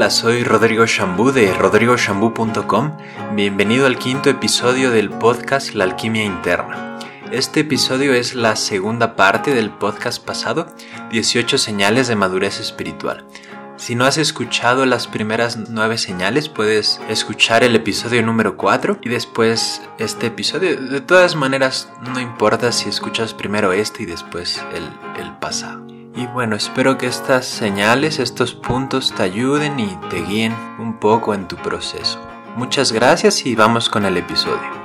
Hola, soy Rodrigo Shambú de rodrigoshambú.com. Bienvenido al quinto episodio del podcast La Alquimia Interna. Este episodio es la segunda parte del podcast pasado, 18 señales de madurez espiritual. Si no has escuchado las primeras nueve señales, puedes escuchar el episodio número 4 y después este episodio. De todas maneras, no importa si escuchas primero este y después el, el pasado. Y bueno, espero que estas señales, estos puntos te ayuden y te guíen un poco en tu proceso. Muchas gracias y vamos con el episodio.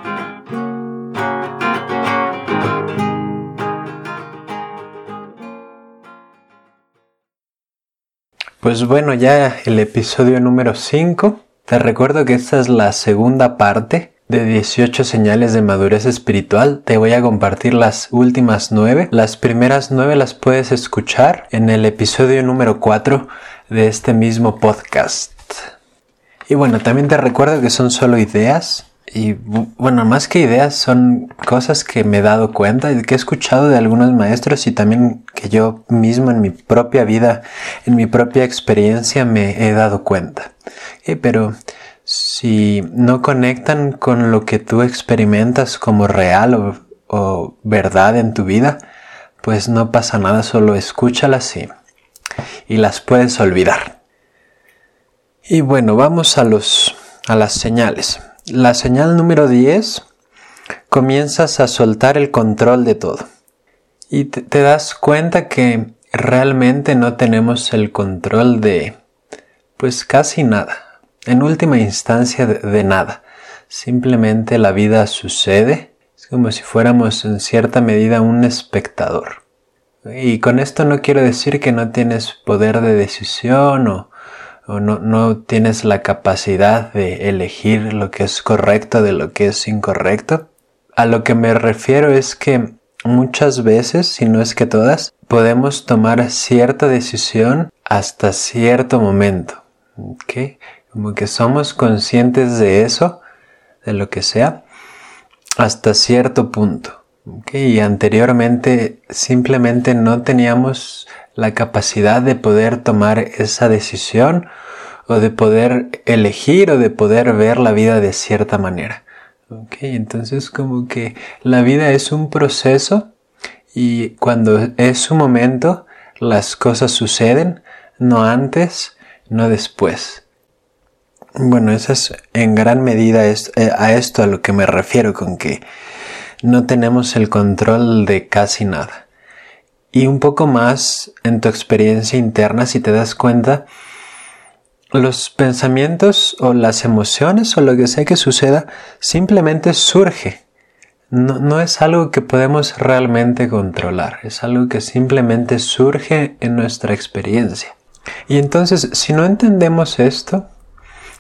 Pues bueno, ya el episodio número 5. Te recuerdo que esta es la segunda parte de 18 señales de madurez espiritual, te voy a compartir las últimas 9. Las primeras 9 las puedes escuchar en el episodio número 4 de este mismo podcast. Y bueno, también te recuerdo que son solo ideas. Y bueno, más que ideas son cosas que me he dado cuenta y que he escuchado de algunos maestros y también que yo mismo en mi propia vida, en mi propia experiencia me he dado cuenta. Pero si no conectan con lo que tú experimentas como real o, verdad en tu vida, pues no pasa nada, solo escúchalas y, y las puedes olvidar. Y bueno, vamos a, los, a las señales. La señal número 10, comienzas a soltar el control de todo. Y te, te das cuenta que realmente no tenemos el control de, pues casi nada en última instancia de, nada. Simplemente la vida sucede. Es como si fuéramos en cierta medida un espectador. Y con esto no quiero decir que no tienes poder de decisión o, no, tienes la capacidad de elegir lo que es correcto de lo que es incorrecto. A lo que me refiero es que muchas veces, si no es que todas, podemos tomar cierta decisión hasta cierto momento. ¿okay? Como que somos conscientes de eso, de lo que sea, hasta cierto punto. Y anteriormente simplemente no teníamos la capacidad de poder tomar esa decisión o de poder elegir o de poder ver la vida de cierta manera. Entonces como que la vida es un proceso y cuando es su momento las cosas suceden, no antes, no después. Bueno, eso es en gran medida es, eh, a esto a lo que me refiero con que no tenemos el control de casi nada. Y un poco más en tu experiencia interna, si te das cuenta, los pensamientos o las emociones o lo que sea que suceda simplemente surge. No, no, es algo que podemos realmente controlar, es algo que simplemente surge en nuestra experiencia. Y entonces, si no entendemos esto,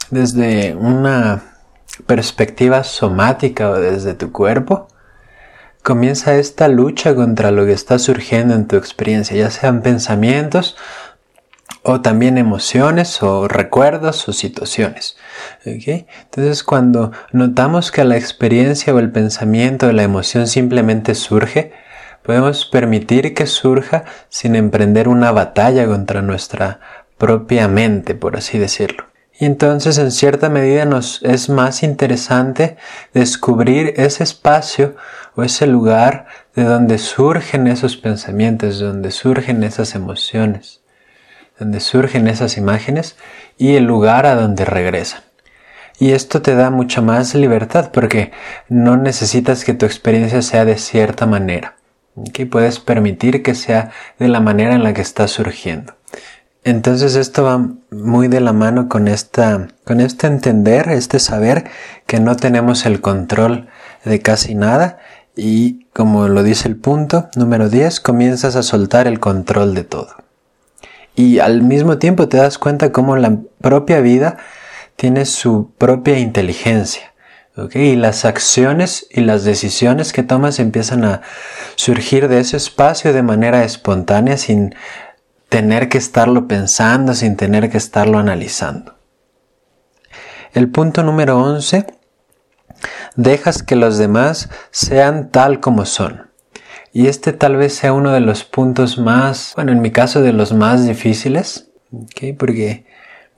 desde una perspectiva somática o desde tu cuerpo, comienza esta lucha contra lo que está surgiendo en tu experiencia, ya sean pensamientos o también emociones o recuerdos o situaciones. Entonces cuando notamos que la experiencia o el pensamiento o la emoción simplemente surge, podemos permitir que surja sin emprender una batalla contra nuestra propia mente, por así decirlo. Y entonces en cierta medida nos es más interesante descubrir ese espacio o ese lugar de donde surgen esos pensamientos, de donde surgen esas emociones, donde surgen esas imágenes y el lugar a donde regresan. Y esto te da mucha más libertad porque no necesitas que tu experiencia sea de cierta manera. que Puedes permitir que sea de la manera en la que está surgiendo. Entonces esto va muy de la mano con esta, con este entender, este saber que no tenemos el control de casi nada y como lo dice el punto número 10, comienzas a soltar el control de todo. Y al mismo tiempo te das cuenta cómo la propia vida tiene su propia inteligencia. Y las acciones y las decisiones que tomas empiezan a surgir de ese espacio de manera espontánea sin tener que estarlo pensando, sin tener que estarlo analizando. El punto número 11, dejas que los demás sean tal como son. Y este tal vez sea uno de los puntos más, bueno, en mi caso de los más difíciles, porque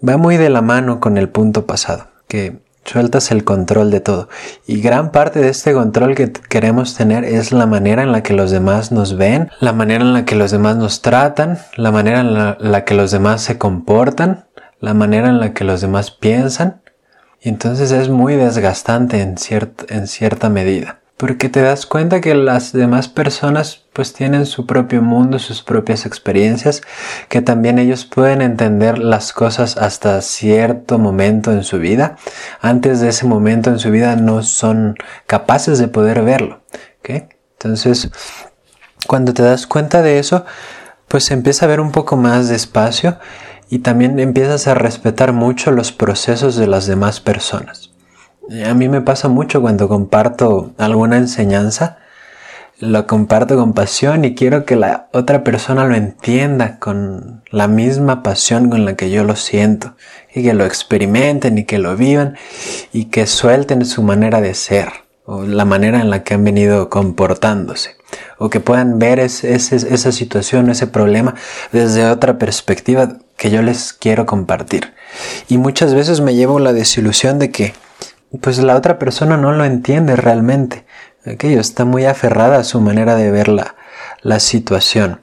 va muy de la mano con el punto pasado, que sueltas el control de todo. Y gran parte de este control que queremos tener es la manera en la que los demás nos ven, la manera en la que los demás nos tratan, la manera en la, que los demás se comportan, la manera en la que los demás piensan. Y entonces es muy desgastante en, en cierta medida porque te das cuenta que las demás personas pues tienen su propio mundo, sus propias experiencias, que también ellos pueden entender las cosas hasta cierto momento en su vida. Antes de ese momento en su vida no son capaces de poder verlo. Entonces, cuando te das cuenta de eso, pues empieza a ver un poco más despacio y también empiezas a respetar mucho los procesos de las demás personas. A mí me pasa mucho cuando comparto alguna enseñanza, lo comparto con pasión y quiero que la otra persona lo entienda con la misma pasión con la que yo lo siento y que lo experimenten y que lo vivan y que suelten su manera de ser o la manera en la que han venido comportándose o que puedan ver esa situación, ese problema desde otra perspectiva que yo les quiero compartir. Y muchas veces me llevo la desilusión de que pues la otra persona no lo entiende realmente. Okay, está muy aferrada a su manera de ver la, la situación.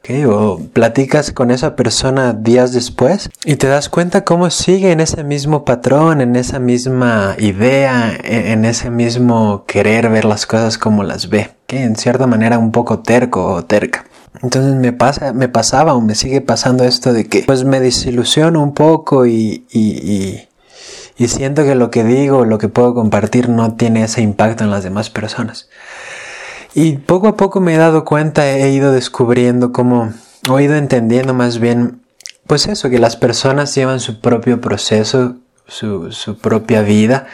Okay, o platicas con esa persona días después y te das cuenta cómo sigue en ese mismo patrón, en esa misma idea, en, en ese mismo querer ver las cosas como las ve. Que en cierta manera un poco terco o terca. Entonces me pasa, me pasaba o me sigue pasando esto de que pues me desilusiono un poco y, y y siento que lo que digo, lo que puedo compartir no tiene ese impacto en las demás personas. Y poco a poco me he dado cuenta, he ido descubriendo cómo, he ido entendiendo más bien, pues eso, que las personas llevan su propio proceso, su, su propia vida,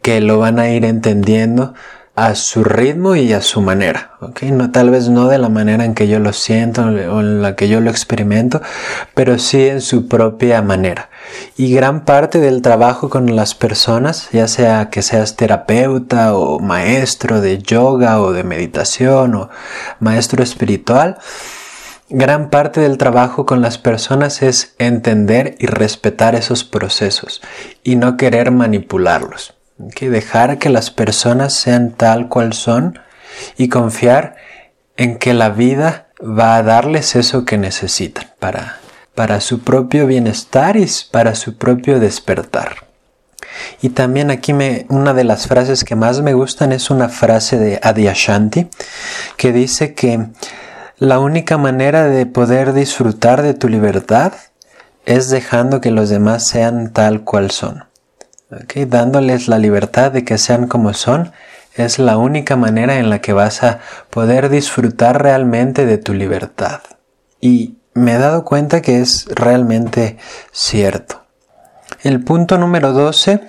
que lo van a ir entendiendo a su ritmo y a su manera, ¿ok? No, tal vez no de la manera en que yo lo siento o en la que yo lo experimento, pero sí en su propia manera. Y gran parte del trabajo con las personas, ya sea que seas terapeuta o maestro de yoga o de meditación o maestro espiritual, gran parte del trabajo con las personas es entender y respetar esos procesos y no querer manipularlos que dejar que las personas sean tal cual son y confiar en que la vida va a darles eso que necesitan para, para su propio bienestar y para su propio despertar. Y también aquí me, una de las frases que más me gustan es una frase de Adyashanti que dice que la única manera de poder disfrutar de tu libertad es dejando que los demás sean tal cual son dándoles la libertad de que sean como son, es la única manera en la que vas a poder disfrutar realmente de tu libertad. Y me he dado cuenta que es realmente cierto. El punto número 12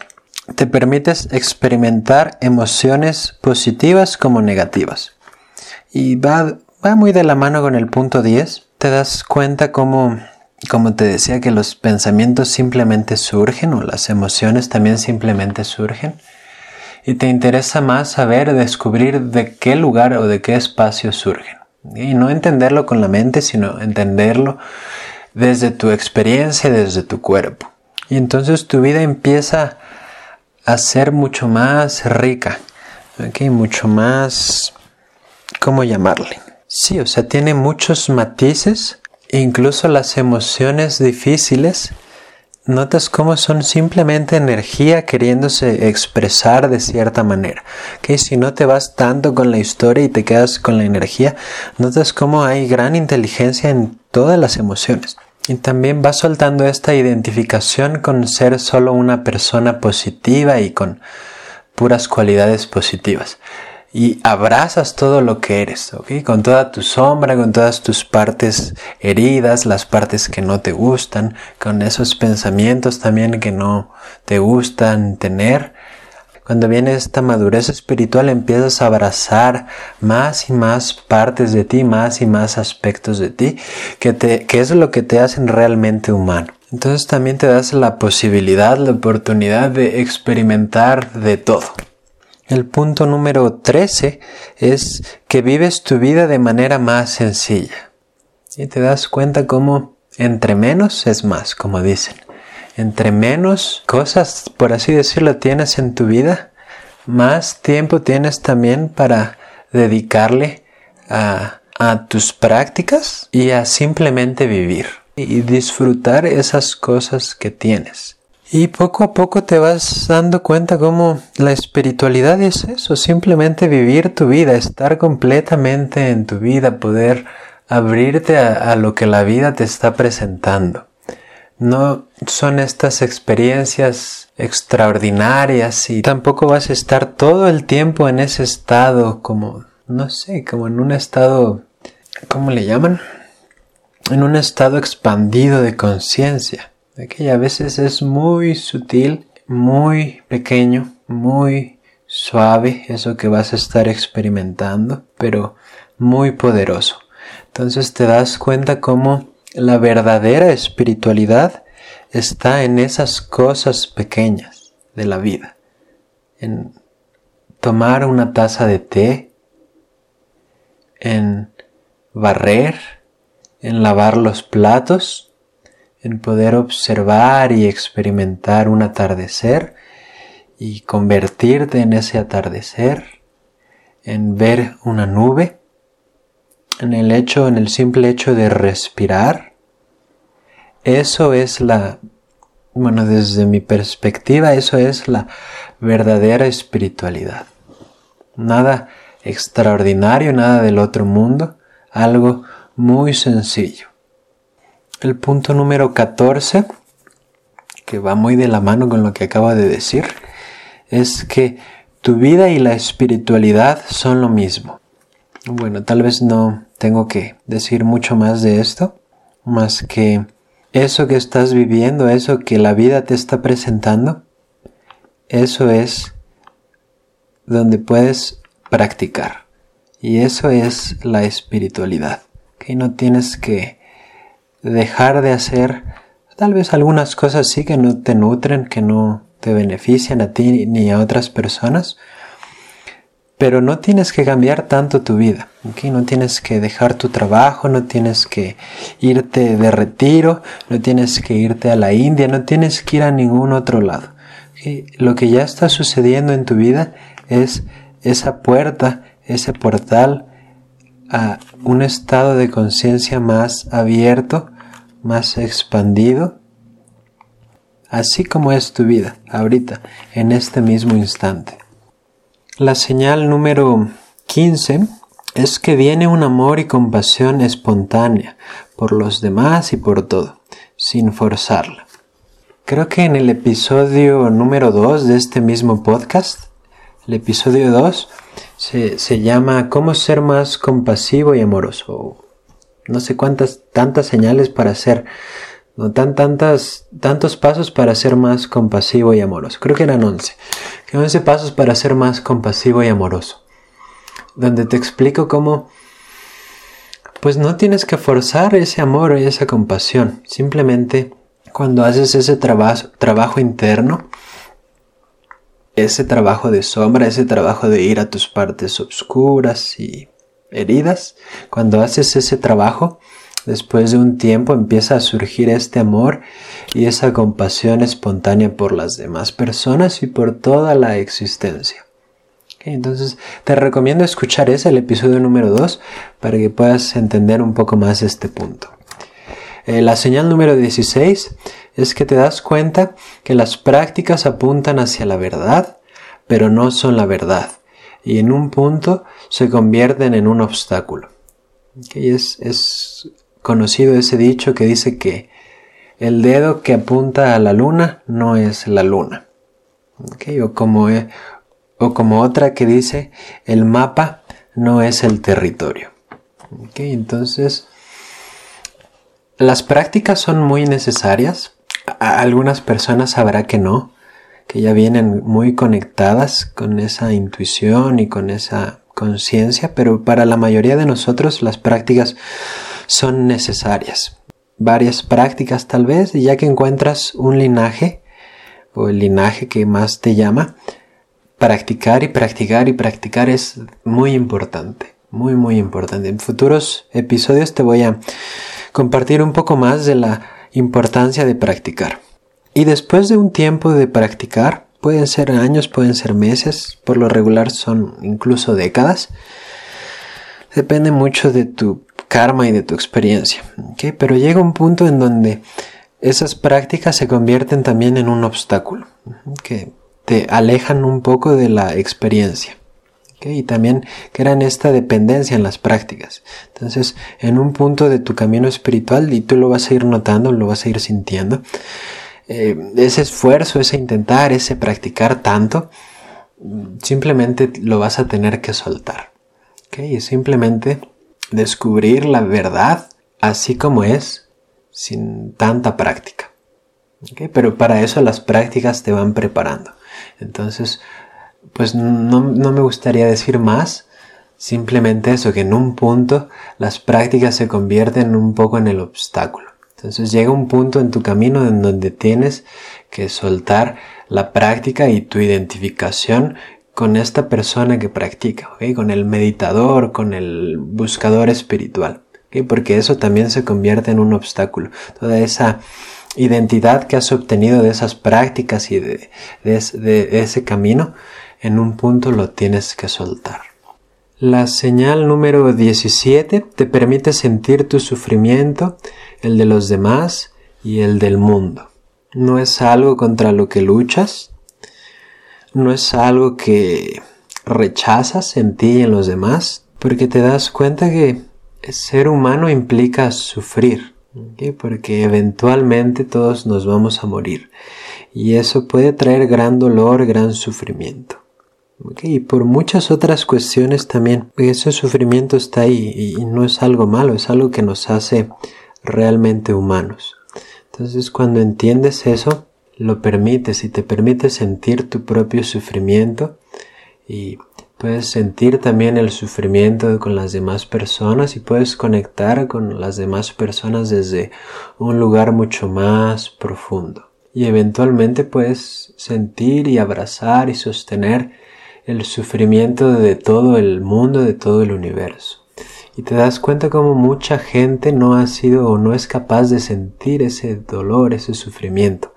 te permites experimentar emociones positivas como negativas. Y va, va muy de la mano con el punto 10. Te das cuenta cómo como te decía, que los pensamientos simplemente surgen o las emociones también simplemente surgen. Y te interesa más saber, descubrir de qué lugar o de qué espacio surgen. Y no entenderlo con la mente, sino entenderlo desde tu experiencia, desde tu cuerpo. Y entonces tu vida empieza a ser mucho más rica, ¿okay? mucho más, ¿cómo llamarle? Sí, o sea, tiene muchos matices Incluso las emociones difíciles, notas cómo son simplemente energía queriéndose expresar de cierta manera. Que si no te vas tanto con la historia y te quedas con la energía, notas cómo hay gran inteligencia en todas las emociones. Y también vas soltando esta identificación con ser solo una persona positiva y con puras cualidades positivas y abrazas todo lo que eres, ¿ok? Con toda tu sombra, con todas tus partes heridas, las partes que no te gustan, con esos pensamientos también que no te gustan tener. Cuando viene esta madurez espiritual empiezas a abrazar más y más partes de ti, más y más aspectos de ti, que, te, que es lo que te hacen realmente humano. Entonces también te das la posibilidad, la oportunidad de experimentar de todo. El punto número 13 es que vives tu vida de manera más sencilla. Y te das cuenta cómo entre menos es más, como dicen. entre menos cosas, por así decirlo, tienes en tu vida, más tiempo tienes también para dedicarle a, tus prácticas y a simplemente vivir y disfrutar esas cosas que tienes. Y poco a poco te vas dando cuenta cómo la espiritualidad es eso, simplemente vivir tu vida, estar completamente en tu vida, poder abrirte a lo que la vida te está presentando. No son estas experiencias extraordinarias y tampoco vas a estar todo el tiempo en ese estado como, no sé, como en un estado, ¿cómo le llaman? En un estado expandido de conciencia, que a veces es muy sutil, muy pequeño, muy suave, eso que vas a estar experimentando, pero muy poderoso. Entonces te das cuenta cómo la verdadera espiritualidad está en esas cosas pequeñas de la vida. En tomar una taza de té, en barrer, en lavar los platos, en poder observar y experimentar un atardecer y convertirte en ese atardecer, en ver una nube, en el hecho, en el simple hecho de respirar, eso es la, bueno, desde mi perspectiva, eso es la verdadera espiritualidad. Nada extraordinario, nada del otro mundo, algo muy sencillo. El punto número 14, que va muy de la mano con lo que acabo de decir, es que tu vida y la espiritualidad son lo mismo. Bueno, tal vez no tengo que decir mucho más de esto, más que eso que estás viviendo, eso que la vida te está presentando, eso es donde puedes practicar. Y eso es la espiritualidad. Que no tienes que dejar de hacer tal vez algunas cosas sí que no te nutren, que no te benefician a ti ni a otras personas, pero no tienes que cambiar tanto tu vida, no tienes que dejar tu trabajo, no tienes que irte de retiro, no tienes que irte a la India, no tienes que ir a ningún otro lado. Lo que ya está sucediendo en tu vida es esa puerta, ese portal a un estado de conciencia más abierto, más expandido, así como es tu vida ahorita, en este mismo instante. La señal número 15 es que viene un amor y compasión espontánea por los demás y por todo, sin forzarla. Creo que en el episodio número 2 de este mismo podcast, el episodio 2, se, llama ¿Cómo ser más compasivo y amoroso? No sé cuántas, tantas señales para ser no tan tantas, tantos pasos para ser más compasivo y amoroso. Creo que eran 11. 11 pasos para ser más compasivo y amoroso. Donde te explico cómo pues no tienes que forzar ese amor y esa compasión. Simplemente cuando haces ese trabajo, trabajo interno, ese trabajo de sombra, ese trabajo de ir a tus partes oscuras y heridas, cuando haces ese trabajo, Después de un tiempo empieza a surgir este amor y esa compasión espontánea por las demás personas y por toda la existencia. entonces te recomiendo escuchar ese, el episodio número 2, para que puedas entender un poco más este punto. Eh, la señal número 16 es que te das cuenta que las prácticas apuntan hacia la verdad, pero no son la verdad, y en un punto se convierten en un obstáculo. es, es conocido ese dicho que dice que el dedo que apunta a la luna no es la luna. O, como, e, o como otra que dice el mapa no es el territorio. Entonces, las prácticas son muy necesarias. Algunas personas sabrá que no, que ya vienen muy conectadas con esa intuición y con esa conciencia, pero para la mayoría de nosotros las prácticas son necesarias. Varias prácticas tal vez, y ya que encuentras un linaje o el linaje que más te llama, practicar y practicar y practicar es muy importante, muy muy importante. En futuros episodios te voy a compartir un poco más de la importancia de practicar. Y después de un tiempo de practicar, pueden ser años, pueden ser meses, por lo regular son incluso décadas, depende mucho de tu karma y de tu experiencia. Pero llega un punto en donde esas prácticas se convierten también en un obstáculo, que te alejan un poco de la experiencia. Y también crean esta dependencia en las prácticas. Entonces, en un punto de tu camino espiritual, y tú lo vas a ir notando, lo vas a ir sintiendo, eh, ese esfuerzo, ese intentar, ese practicar tanto, simplemente lo vas a tener que soltar. Y simplemente descubrir la verdad así como es, sin tanta práctica. Pero para eso las prácticas te van preparando. Entonces, pues no, no, me gustaría decir más, simplemente eso, que en un punto las prácticas se convierten un poco en el obstáculo. Entonces llega un punto en tu camino en donde tienes que soltar la práctica y tu identificación con esta persona que practica, con el meditador, con el buscador espiritual, porque eso también se convierte en un obstáculo. Toda esa identidad que has obtenido de esas prácticas y de, ese camino, en un punto lo tienes que soltar. La señal número 17 te permite sentir tu sufrimiento, el de los demás y el del mundo. No es algo contra lo que luchas, no es algo que rechazas en ti y en los demás, porque te das cuenta que ser humano implica sufrir, porque eventualmente todos nos vamos a morir y eso puede traer gran dolor, gran sufrimiento. Y por muchas otras cuestiones también, ese sufrimiento está ahí y no es algo malo, es algo que nos hace realmente humanos. Entonces cuando entiendes eso, lo permites y te permites sentir tu propio sufrimiento y Puedes sentir también el sufrimiento con las demás personas y puedes conectar con las demás personas desde un lugar mucho más profundo. Y eventualmente puedes sentir y abrazar y sostener el sufrimiento de todo el mundo, de todo el universo. Y te das cuenta como mucha gente no ha sido o no es capaz de sentir ese dolor, ese sufrimiento.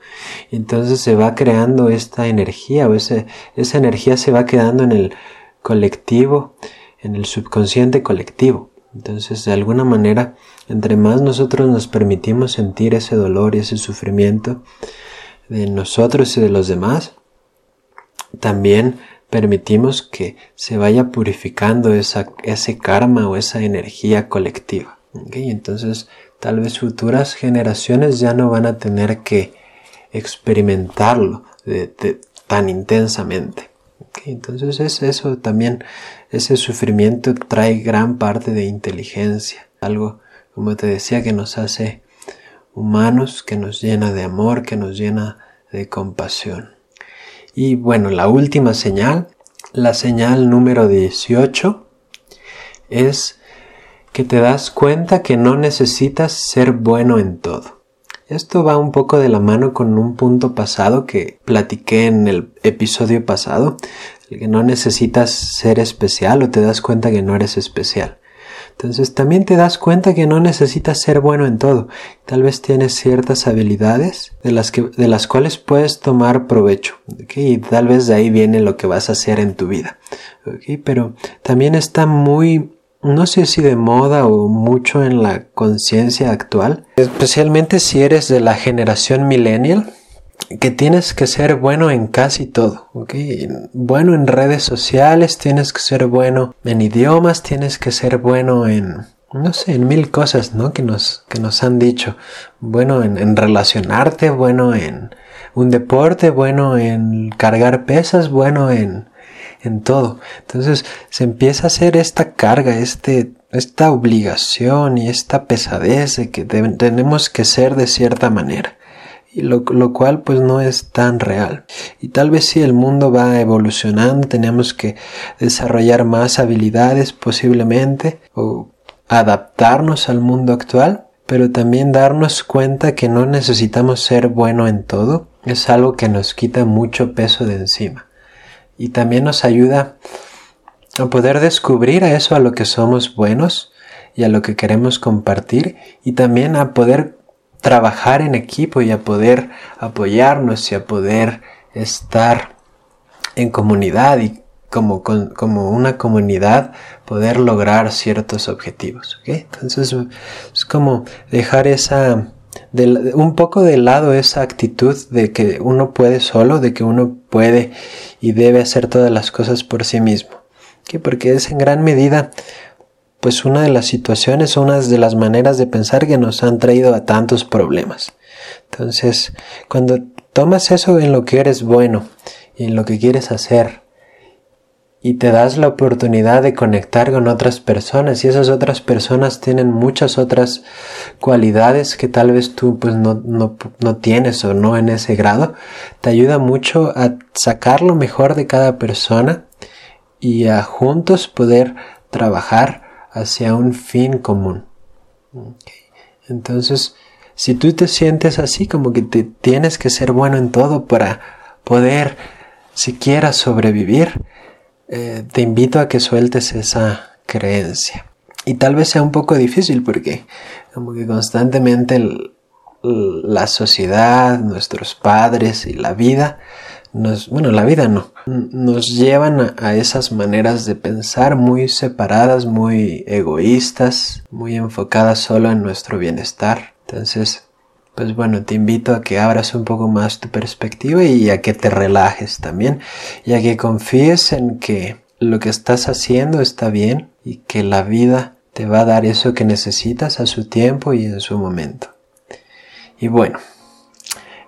Y entonces se va creando esta energía o esa energía se va quedando en el colectivo, en el subconsciente colectivo. Entonces, de alguna manera, entre más nosotros nos permitimos sentir ese dolor y ese sufrimiento de nosotros y de los demás, también permitimos que se vaya purificando esa, ese karma o esa energía colectiva. Entonces, tal vez futuras generaciones ya no van a tener que experimentarlo tan intensamente entonces es eso también, ese sufrimiento trae gran parte de inteligencia, algo, como te decía, que nos hace humanos, que nos llena de amor, que nos llena de compasión. Y bueno, la última señal, la señal número 18, es que te das cuenta que no necesitas ser bueno en todo. Esto va un poco de la mano con un punto pasado que platiqué en el episodio pasado, el que no necesitas ser especial o te das cuenta que no eres especial. Entonces también te das cuenta que no necesitas ser bueno en todo. Tal vez tienes ciertas habilidades de las, que, de las cuales puedes tomar provecho. Y tal vez de ahí viene lo que vas a hacer en tu vida. Pero también está muy no sé si de moda o mucho en la conciencia actual, especialmente si eres de la generación millennial, que tienes que ser bueno en casi todo, ¿ok? Bueno en redes sociales, tienes que ser bueno en idiomas, tienes que ser bueno en, no sé, en mil cosas, ¿no? Que nos, que nos han dicho. Bueno en, en relacionarte, bueno en un deporte, bueno en cargar pesas, bueno en en todo. Entonces se empieza a hacer esta carga, este, esta obligación y esta pesadez de que tenemos que ser de cierta manera. Y lo, lo, cual pues no es tan real. Y tal vez si el mundo va evolucionando, tenemos que desarrollar más habilidades posiblemente o adaptarnos al mundo actual, pero también darnos cuenta que no necesitamos ser bueno en todo. Es algo que nos quita mucho peso de encima y también nos ayuda a poder descubrir a eso a lo que somos buenos y a lo que queremos compartir y también a poder trabajar en equipo y a poder apoyarnos y a poder estar en comunidad y como, como una comunidad poder lograr ciertos objetivos. Entonces es como dejar esa, un poco de lado esa actitud de que uno puede solo, de que uno puede y debe hacer todas las cosas por sí mismo. Porque es en gran medida pues una de las situaciones, una de las maneras de pensar que nos han traído a tantos problemas. Entonces, cuando tomas eso en lo que eres bueno y en lo que quieres hacer, y te das la oportunidad de conectar con otras personas y esas otras personas tienen muchas otras cualidades que tal vez tú pues no, no, no, tienes o no en ese grado, te ayuda mucho a sacar lo mejor de cada persona y a juntos poder trabajar hacia un fin común. Entonces, si tú te sientes así como que te tienes que ser bueno en todo para poder siquiera sobrevivir, eh, te invito a que sueltes esa creencia. Y tal vez sea un poco difícil porque como que constantemente la sociedad, nuestros padres y la vida bueno, la vida no, nos llevan a, esas maneras de pensar muy separadas, muy egoístas, muy enfocadas solo en nuestro bienestar. Entonces, pues bueno, te invito a que abras un poco más tu perspectiva y a que te relajes también y a que confíes en que lo que estás haciendo está bien y que la vida te va a dar eso que necesitas a su tiempo y en su momento. Y bueno,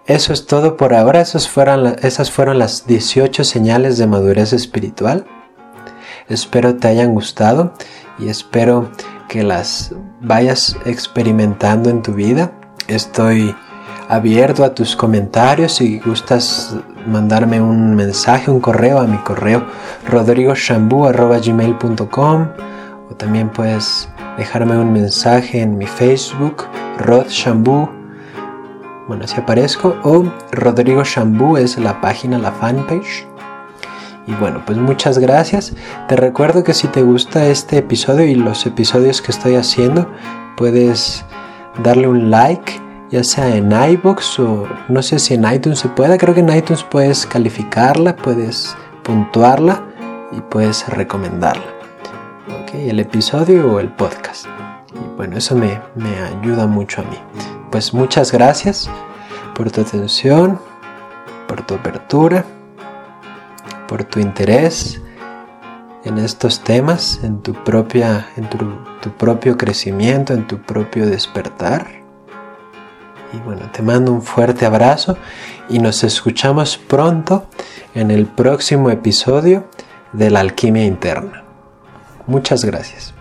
eso es todo por ahora. Esas fueron, esas fueron las 18 señales de madurez espiritual. Espero te hayan gustado y espero que las vayas experimentando en tu vida. Estoy abierto a tus comentarios si gustas mandarme un mensaje, un correo a mi correo rodrigoshambu.gmail.com o también puedes dejarme un mensaje en mi Facebook, Rod bueno, así aparezco, o Rodrigo Shambú es la página, la fanpage. Y bueno, pues muchas gracias. Te recuerdo que si te gusta este episodio y los episodios que estoy haciendo, puedes darle un like, ya sea en iBox o no sé si en iTunes se puede. Creo que en iTunes puedes calificarla, puedes puntuarla y puedes recomendarla. ¿Ok? El episodio o el podcast. Y bueno, eso me, me ayuda mucho a mí pues muchas gracias por tu atención, por tu apertura, por tu interés en estos temas, en tu propia, en tu, tu propio crecimiento, en tu propio despertar. Y bueno, te mando un fuerte abrazo y nos escuchamos pronto en el próximo episodio de la alquimia interna. Muchas gracias.